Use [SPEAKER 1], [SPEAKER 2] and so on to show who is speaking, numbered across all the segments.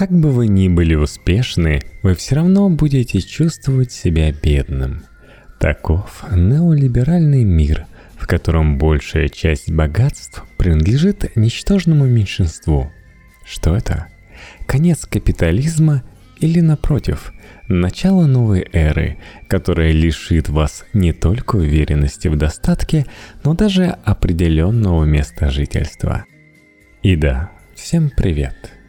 [SPEAKER 1] Как бы вы ни были успешны, вы все равно будете чувствовать себя бедным. Таков неолиберальный мир, в котором большая часть богатств принадлежит ничтожному меньшинству. Что это? Конец капитализма или, напротив, начало новой эры, которая лишит вас не только уверенности в достатке, но даже определенного места жительства. И да, всем привет!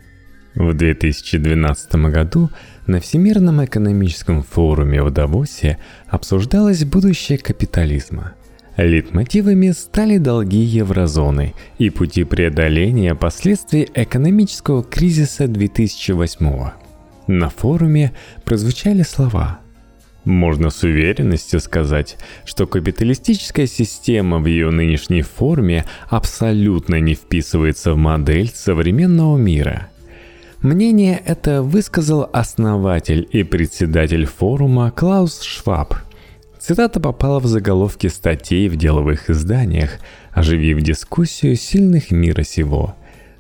[SPEAKER 1] В 2012 году на Всемирном экономическом форуме в Давосе обсуждалось будущее капитализма. Литмотивами стали долги еврозоны и пути преодоления последствий экономического кризиса 2008 На форуме прозвучали слова можно с уверенностью сказать, что капиталистическая система в ее нынешней форме абсолютно не вписывается в модель современного мира. Мнение это высказал основатель и председатель форума Клаус Шваб. Цитата попала в заголовки статей в деловых изданиях, оживив дискуссию сильных мира сего.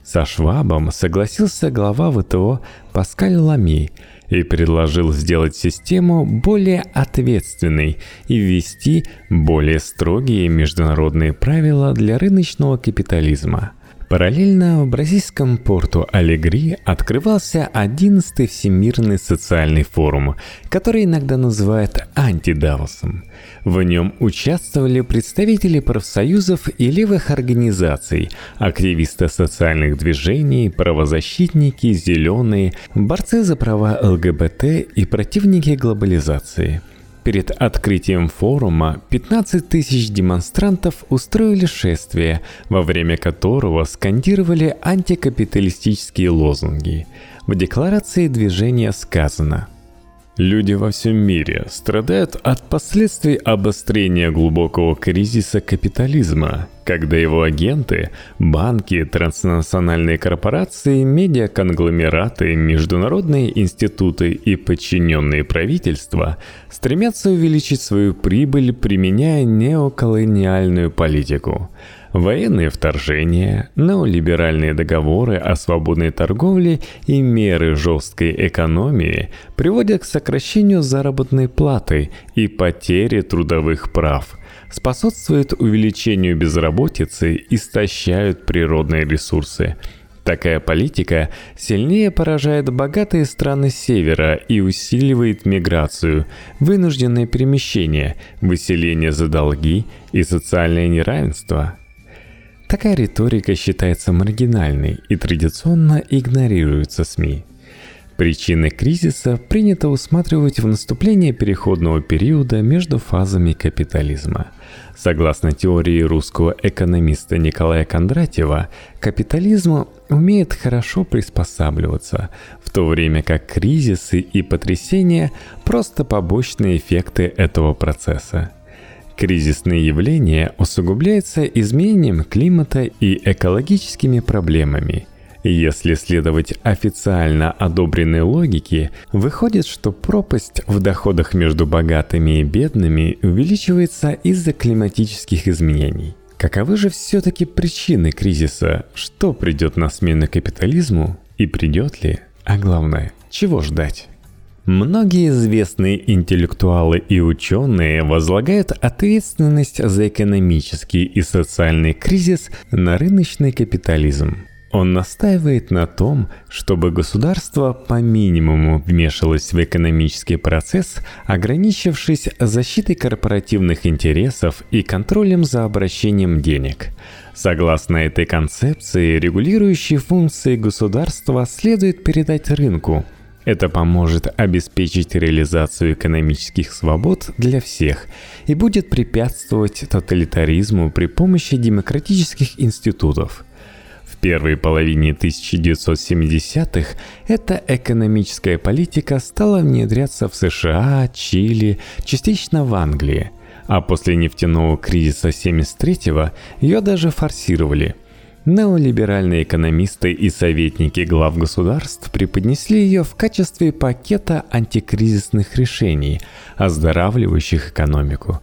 [SPEAKER 1] Со Швабом согласился глава ВТО Паскаль Лами и предложил сделать систему более ответственной и ввести более строгие международные правила для рыночного капитализма – Параллельно в бразильском порту Алегри открывался 11-й Всемирный социальный форум, который иногда называют антидавосом. В нем участвовали представители профсоюзов и левых организаций, активисты социальных движений, правозащитники, зеленые, борцы за права ЛГБТ и противники глобализации – Перед открытием форума 15 тысяч демонстрантов устроили шествие, во время которого скандировали антикапиталистические лозунги. В декларации движения сказано – Люди во всем мире страдают от последствий обострения глубокого кризиса капитализма, когда его агенты, банки, транснациональные корпорации, медиаконгломераты, международные институты и подчиненные правительства стремятся увеличить свою прибыль, применяя неоколониальную политику – Военные вторжения, неолиберальные договоры о свободной торговле и меры жесткой экономии приводят к сокращению заработной платы и потере трудовых прав, способствуют увеличению безработицы, истощают природные ресурсы. Такая политика сильнее поражает богатые страны Севера и усиливает миграцию, вынужденное перемещение, выселение за долги и социальное неравенство – Такая риторика считается маргинальной и традиционно игнорируется СМИ. Причины кризиса принято усматривать в наступлении переходного периода между фазами капитализма. Согласно теории русского экономиста Николая Кондратьева, капитализм умеет хорошо приспосабливаться, в то время как кризисы и потрясения – просто побочные эффекты этого процесса – Кризисные явления усугубляются изменением климата и экологическими проблемами. Если следовать официально одобренной логике, выходит, что пропасть в доходах между богатыми и бедными увеличивается из-за климатических изменений. Каковы же все-таки причины кризиса? Что придет на смену капитализму? И придет ли? А главное, чего ждать? Многие известные интеллектуалы и ученые возлагают ответственность за экономический и социальный кризис на рыночный капитализм. Он настаивает на том, чтобы государство по минимуму вмешивалось в экономический процесс, ограничившись защитой корпоративных интересов и контролем за обращением денег. Согласно этой концепции, регулирующие функции государства следует передать рынку – это поможет обеспечить реализацию экономических свобод для всех и будет препятствовать тоталитаризму при помощи демократических институтов. В первой половине 1970-х эта экономическая политика стала внедряться в США, Чили, частично в Англии, а после нефтяного кризиса 73-го ее даже форсировали – Неолиберальные экономисты и советники глав государств преподнесли ее в качестве пакета антикризисных решений, оздоравливающих экономику.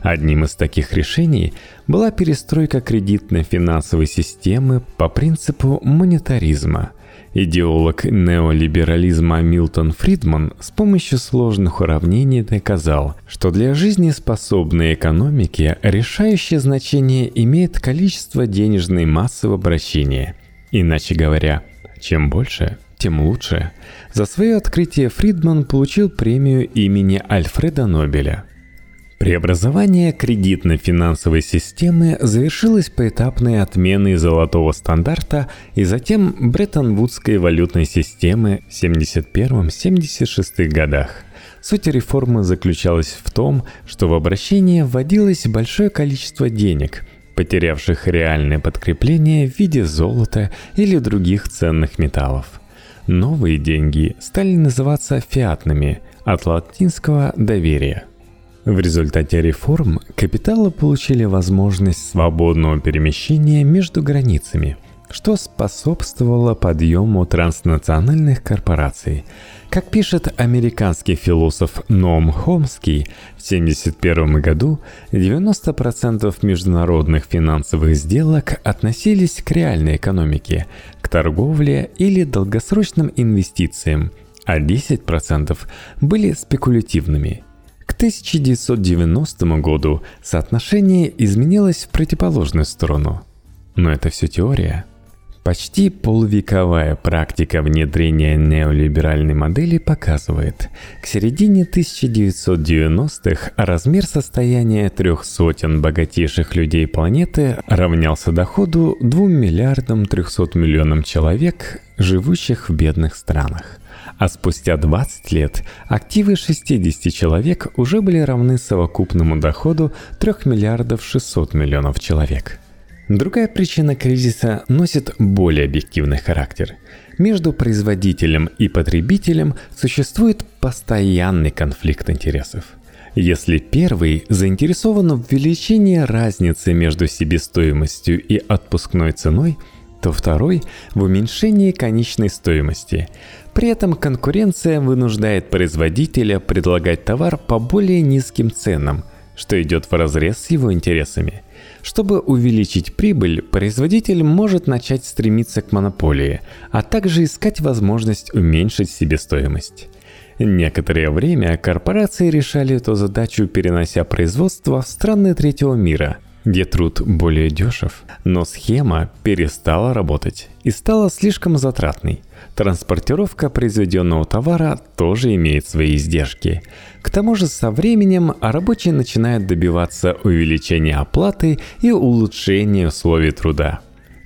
[SPEAKER 1] Одним из таких решений была перестройка кредитно-финансовой системы по принципу монетаризма. Идеолог неолиберализма Милтон Фридман с помощью сложных уравнений доказал, что для жизнеспособной экономики решающее значение имеет количество денежной массы в обращении. Иначе говоря, чем больше, тем лучше. За свое открытие Фридман получил премию имени Альфреда Нобеля – Преобразование кредитно-финансовой системы завершилось поэтапной отменой золотого стандарта и затем Бреттон-Вудской валютной системы в 71-76 годах. Суть реформы заключалась в том, что в обращение вводилось большое количество денег, потерявших реальное подкрепление в виде золота или других ценных металлов. Новые деньги стали называться фиатными от латинского «доверие». В результате реформ капиталы получили возможность свободного перемещения между границами, что способствовало подъему транснациональных корпораций. Как пишет американский философ Ноам Хомский, в 1971 году 90% международных финансовых сделок относились к реальной экономике, к торговле или долгосрочным инвестициям, а 10% были спекулятивными – 1990 году соотношение изменилось в противоположную сторону. Но это все теория. Почти полувековая практика внедрения неолиберальной модели показывает, к середине 1990-х размер состояния трех сотен богатейших людей планеты равнялся доходу 2 миллиардам 300 миллионам человек, живущих в бедных странах а спустя 20 лет активы 60 человек уже были равны совокупному доходу 3 миллиардов 600 миллионов человек. Другая причина кризиса носит более объективный характер. Между производителем и потребителем существует постоянный конфликт интересов. Если первый заинтересован в увеличении разницы между себестоимостью и отпускной ценой, то второй – в уменьшении конечной стоимости. При этом конкуренция вынуждает производителя предлагать товар по более низким ценам, что идет в разрез с его интересами. Чтобы увеличить прибыль, производитель может начать стремиться к монополии, а также искать возможность уменьшить себестоимость. Некоторое время корпорации решали эту задачу, перенося производство в страны третьего мира, где труд более дешев, но схема перестала работать и стала слишком затратной. Транспортировка произведенного товара тоже имеет свои издержки. К тому же со временем рабочие начинают добиваться увеличения оплаты и улучшения условий труда.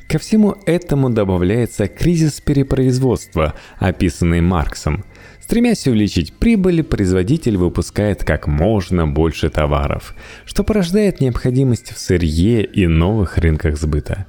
[SPEAKER 1] Ко всему этому добавляется кризис перепроизводства, описанный Марксом. Стремясь увеличить прибыль, производитель выпускает как можно больше товаров, что порождает необходимость в сырье и новых рынках сбыта.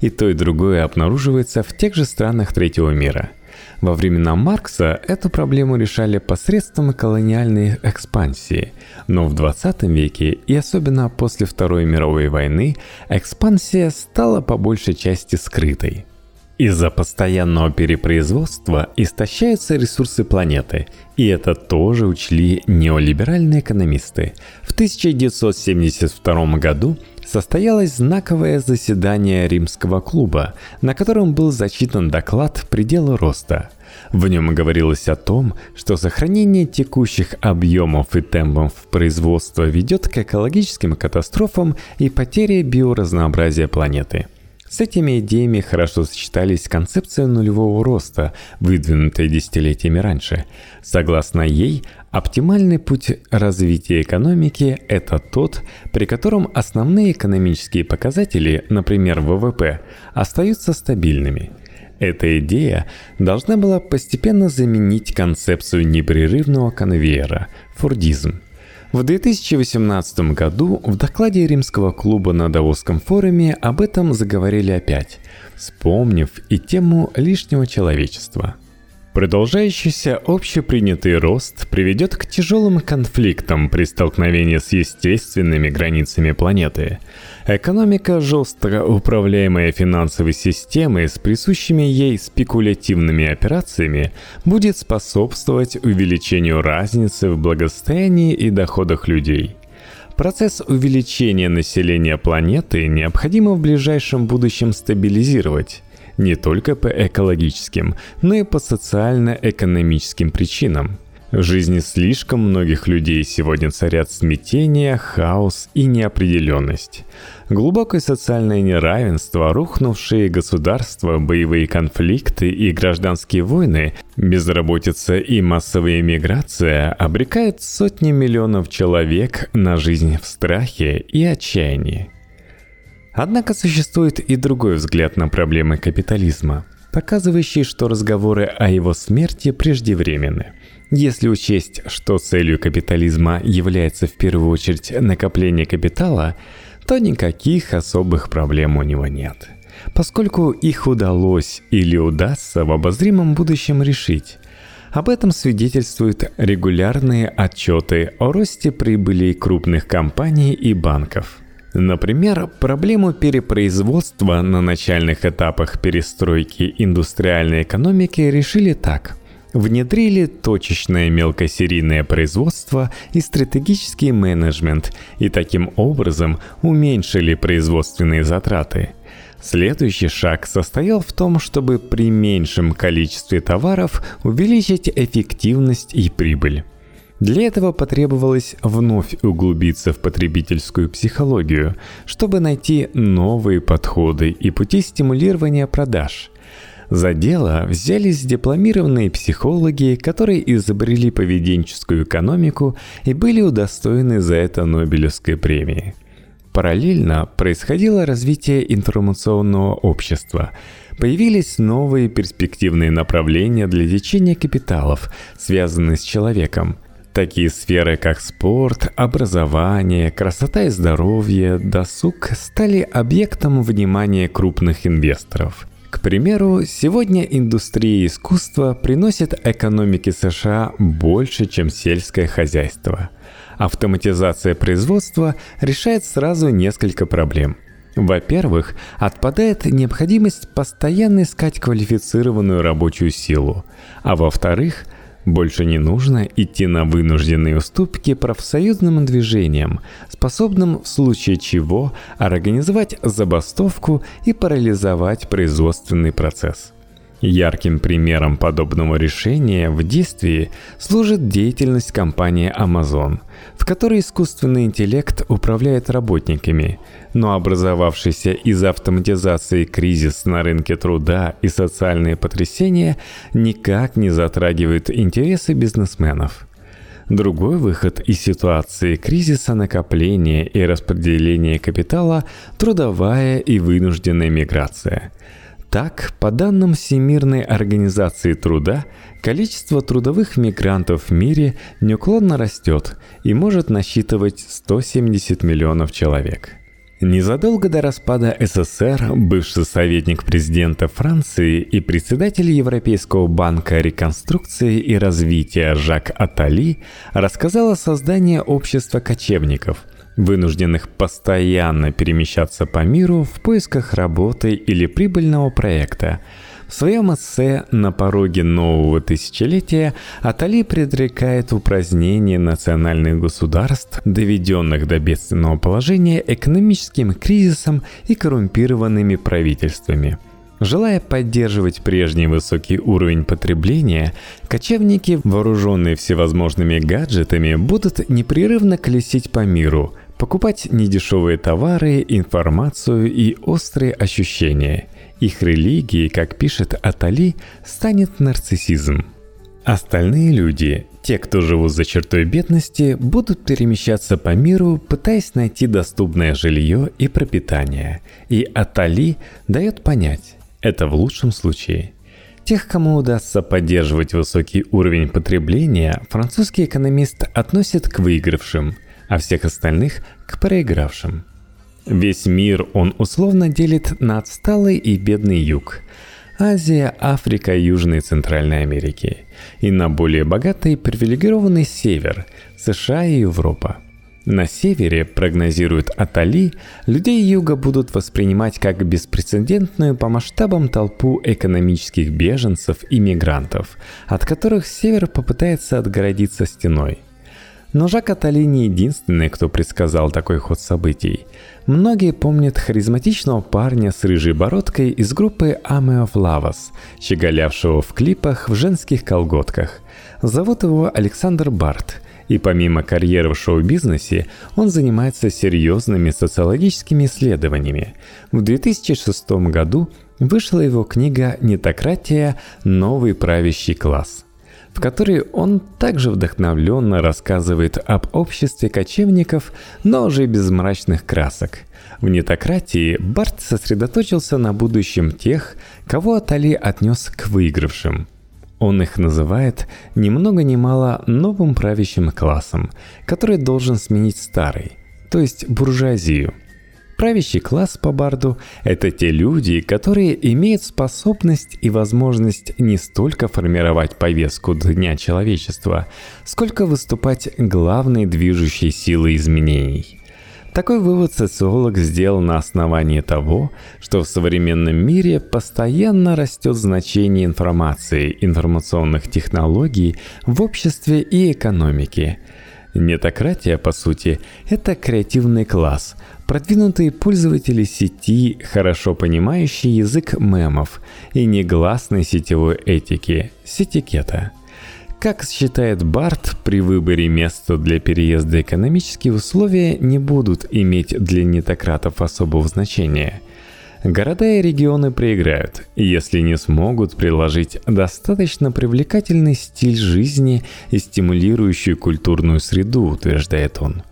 [SPEAKER 1] И то и другое обнаруживается в тех же странах третьего мира – во времена Маркса эту проблему решали посредством колониальной экспансии, но в 20 веке и особенно после Второй мировой войны экспансия стала по большей части скрытой. Из-за постоянного перепроизводства истощаются ресурсы планеты, и это тоже учли неолиберальные экономисты. В 1972 году состоялось знаковое заседание Римского клуба, на котором был зачитан доклад «Пределы роста». В нем говорилось о том, что сохранение текущих объемов и темпов производства ведет к экологическим катастрофам и потере биоразнообразия планеты – с этими идеями хорошо сочетались концепция нулевого роста, выдвинутая десятилетиями раньше. Согласно ей, оптимальный путь развития экономики – это тот, при котором основные экономические показатели, например, ВВП, остаются стабильными. Эта идея должна была постепенно заменить концепцию непрерывного конвейера – фордизм – в 2018 году в докладе Римского клуба на Давосском форуме об этом заговорили опять, вспомнив и тему лишнего человечества – Продолжающийся общепринятый рост приведет к тяжелым конфликтам при столкновении с естественными границами планеты. Экономика, жестко управляемая финансовой системой с присущими ей спекулятивными операциями, будет способствовать увеличению разницы в благосостоянии и доходах людей. Процесс увеличения населения планеты необходимо в ближайшем будущем стабилизировать, не только по экологическим, но и по социально-экономическим причинам. В жизни слишком многих людей сегодня царят смятение, хаос и неопределенность. Глубокое социальное неравенство, рухнувшие государства, боевые конфликты и гражданские войны, безработица и массовая миграция обрекают сотни миллионов человек на жизнь в страхе и отчаянии. Однако существует и другой взгляд на проблемы капитализма, показывающий, что разговоры о его смерти преждевременны. Если учесть, что целью капитализма является в первую очередь накопление капитала, то никаких особых проблем у него нет. Поскольку их удалось или удастся в обозримом будущем решить, об этом свидетельствуют регулярные отчеты о росте прибыли крупных компаний и банков – Например, проблему перепроизводства на начальных этапах перестройки индустриальной экономики решили так. Внедрили точечное мелкосерийное производство и стратегический менеджмент и таким образом уменьшили производственные затраты. Следующий шаг состоял в том, чтобы при меньшем количестве товаров увеличить эффективность и прибыль. Для этого потребовалось вновь углубиться в потребительскую психологию, чтобы найти новые подходы и пути стимулирования продаж. За дело взялись дипломированные психологи, которые изобрели поведенческую экономику и были удостоены за это Нобелевской премии. Параллельно происходило развитие информационного общества – Появились новые перспективные направления для течения капиталов, связанные с человеком. Такие сферы, как спорт, образование, красота и здоровье, досуг стали объектом внимания крупных инвесторов. К примеру, сегодня индустрия искусства приносит экономике США больше, чем сельское хозяйство. Автоматизация производства решает сразу несколько проблем – во-первых, отпадает необходимость постоянно искать квалифицированную рабочую силу. А во-вторых, больше не нужно идти на вынужденные уступки профсоюзным движениям, способным в случае чего организовать забастовку и парализовать производственный процесс. Ярким примером подобного решения в действии служит деятельность компании Amazon, в которой искусственный интеллект управляет работниками, но образовавшийся из-за автоматизации кризис на рынке труда и социальные потрясения никак не затрагивают интересы бизнесменов. Другой выход из ситуации кризиса накопления и распределения капитала – трудовая и вынужденная миграция – так, по данным Всемирной организации труда, количество трудовых мигрантов в мире неуклонно растет и может насчитывать 170 миллионов человек. Незадолго до распада СССР бывший советник президента Франции и председатель Европейского банка реконструкции и развития Жак Атали рассказал о создании общества кочевников – вынужденных постоянно перемещаться по миру в поисках работы или прибыльного проекта. В своем эссе «На пороге нового тысячелетия» Атали предрекает упразднение национальных государств, доведенных до бедственного положения экономическим кризисом и коррумпированными правительствами – Желая поддерживать прежний высокий уровень потребления, кочевники, вооруженные всевозможными гаджетами, будут непрерывно колесить по миру, покупать недешевые товары, информацию и острые ощущения. Их религией, как пишет Атали, станет нарциссизм. Остальные люди, те, кто живут за чертой бедности, будут перемещаться по миру, пытаясь найти доступное жилье и пропитание. И Атали дает понять, это в лучшем случае. Тех, кому удастся поддерживать высокий уровень потребления, французский экономист относит к выигравшим – а всех остальных к проигравшим. Весь мир он условно делит на отсталый и бедный юг, Азия, Африка, Южная и Центральная Америки, и на более богатый и привилегированный север, США и Европа. На севере, прогнозирует Атали, людей юга будут воспринимать как беспрецедентную по масштабам толпу экономических беженцев и мигрантов, от которых север попытается отгородиться стеной. Но Жак Атали не единственный, кто предсказал такой ход событий. Многие помнят харизматичного парня с рыжей бородкой из группы Army of Lavas, щеголявшего в клипах в женских колготках. Зовут его Александр Барт, и помимо карьеры в шоу-бизнесе, он занимается серьезными социологическими исследованиями. В 2006 году вышла его книга «Нетократия. Новый правящий класс», в которой он также вдохновленно рассказывает об обществе кочевников, но уже без мрачных красок. В нетократии Барт сосредоточился на будущем тех, кого Атали отнес к выигравшим. Он их называет ни много ни мало новым правящим классом, который должен сменить старый, то есть буржуазию – Правящий класс по Барду – это те люди, которые имеют способность и возможность не столько формировать повестку дня человечества, сколько выступать главной движущей силой изменений. Такой вывод социолог сделал на основании того, что в современном мире постоянно растет значение информации, информационных технологий в обществе и экономике – Нетократия, по сути, это креативный класс, продвинутые пользователи сети, хорошо понимающие язык мемов и негласной сетевой этики, сетикета. Как считает Барт, при выборе места для переезда экономические условия не будут иметь для нетократов особого значения – Города и регионы проиграют, если не смогут приложить достаточно привлекательный стиль жизни и стимулирующую культурную среду, утверждает он.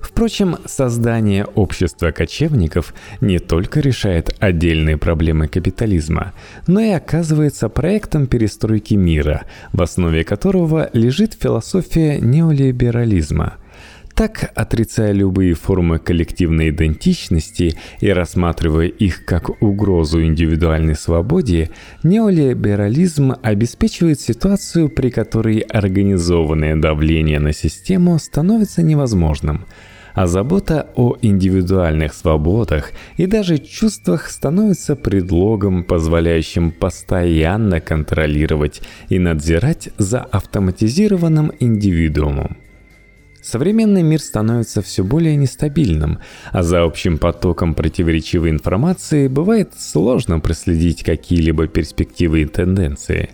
[SPEAKER 1] Впрочем, создание общества кочевников не только решает отдельные проблемы капитализма, но и оказывается проектом перестройки мира, в основе которого лежит философия неолиберализма – так, отрицая любые формы коллективной идентичности и рассматривая их как угрозу индивидуальной свободе, неолиберализм обеспечивает ситуацию, при которой организованное давление на систему становится невозможным – а забота о индивидуальных свободах и даже чувствах становится предлогом, позволяющим постоянно контролировать и надзирать за автоматизированным индивидуумом. Современный мир становится все более нестабильным, а за общим потоком противоречивой информации бывает сложно проследить какие-либо перспективы и тенденции.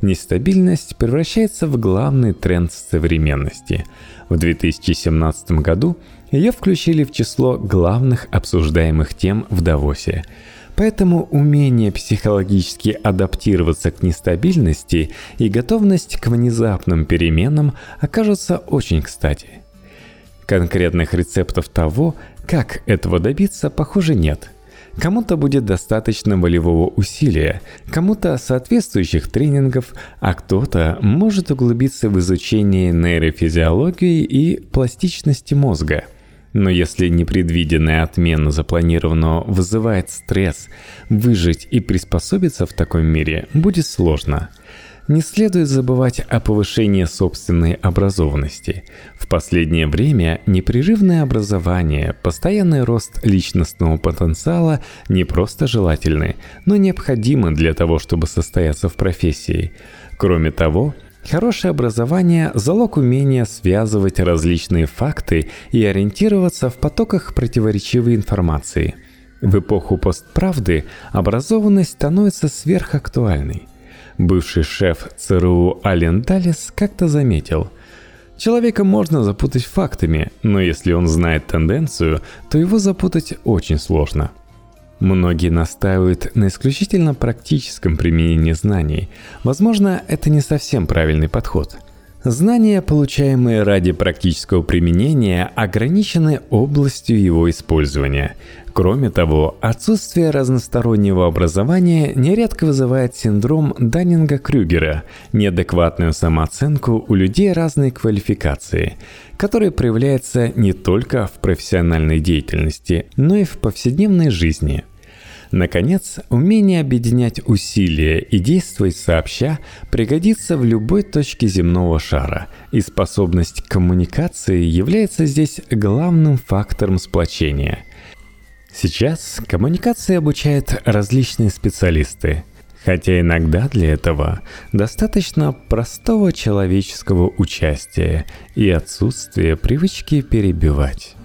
[SPEAKER 1] Нестабильность превращается в главный тренд современности. В 2017 году ее включили в число главных обсуждаемых тем в Давосе – Поэтому умение психологически адаптироваться к нестабильности и готовность к внезапным переменам окажутся очень кстати. Конкретных рецептов того, как этого добиться, похоже нет. Кому-то будет достаточно волевого усилия, кому-то соответствующих тренингов, а кто-то может углубиться в изучение нейрофизиологии и пластичности мозга – но если непредвиденная отмена запланированного вызывает стресс, выжить и приспособиться в таком мире будет сложно. Не следует забывать о повышении собственной образованности. В последнее время непрерывное образование, постоянный рост личностного потенциала не просто желательны, но необходимы для того, чтобы состояться в профессии. Кроме того, Хорошее образование – залог умения связывать различные факты и ориентироваться в потоках противоречивой информации. В эпоху постправды образованность становится сверхактуальной. Бывший шеф ЦРУ Ален Даллес как-то заметил – Человека можно запутать фактами, но если он знает тенденцию, то его запутать очень сложно – Многие настаивают на исключительно практическом применении знаний. Возможно, это не совсем правильный подход. Знания, получаемые ради практического применения, ограничены областью его использования. Кроме того, отсутствие разностороннего образования нередко вызывает синдром Даннинга-Крюгера, неадекватную самооценку у людей разной квалификации, который проявляется не только в профессиональной деятельности, но и в повседневной жизни. Наконец, умение объединять усилия и действовать сообща пригодится в любой точке земного шара, и способность к коммуникации является здесь главным фактором сплочения – Сейчас коммуникации обучают различные специалисты. Хотя иногда для этого достаточно простого человеческого участия и отсутствия привычки перебивать.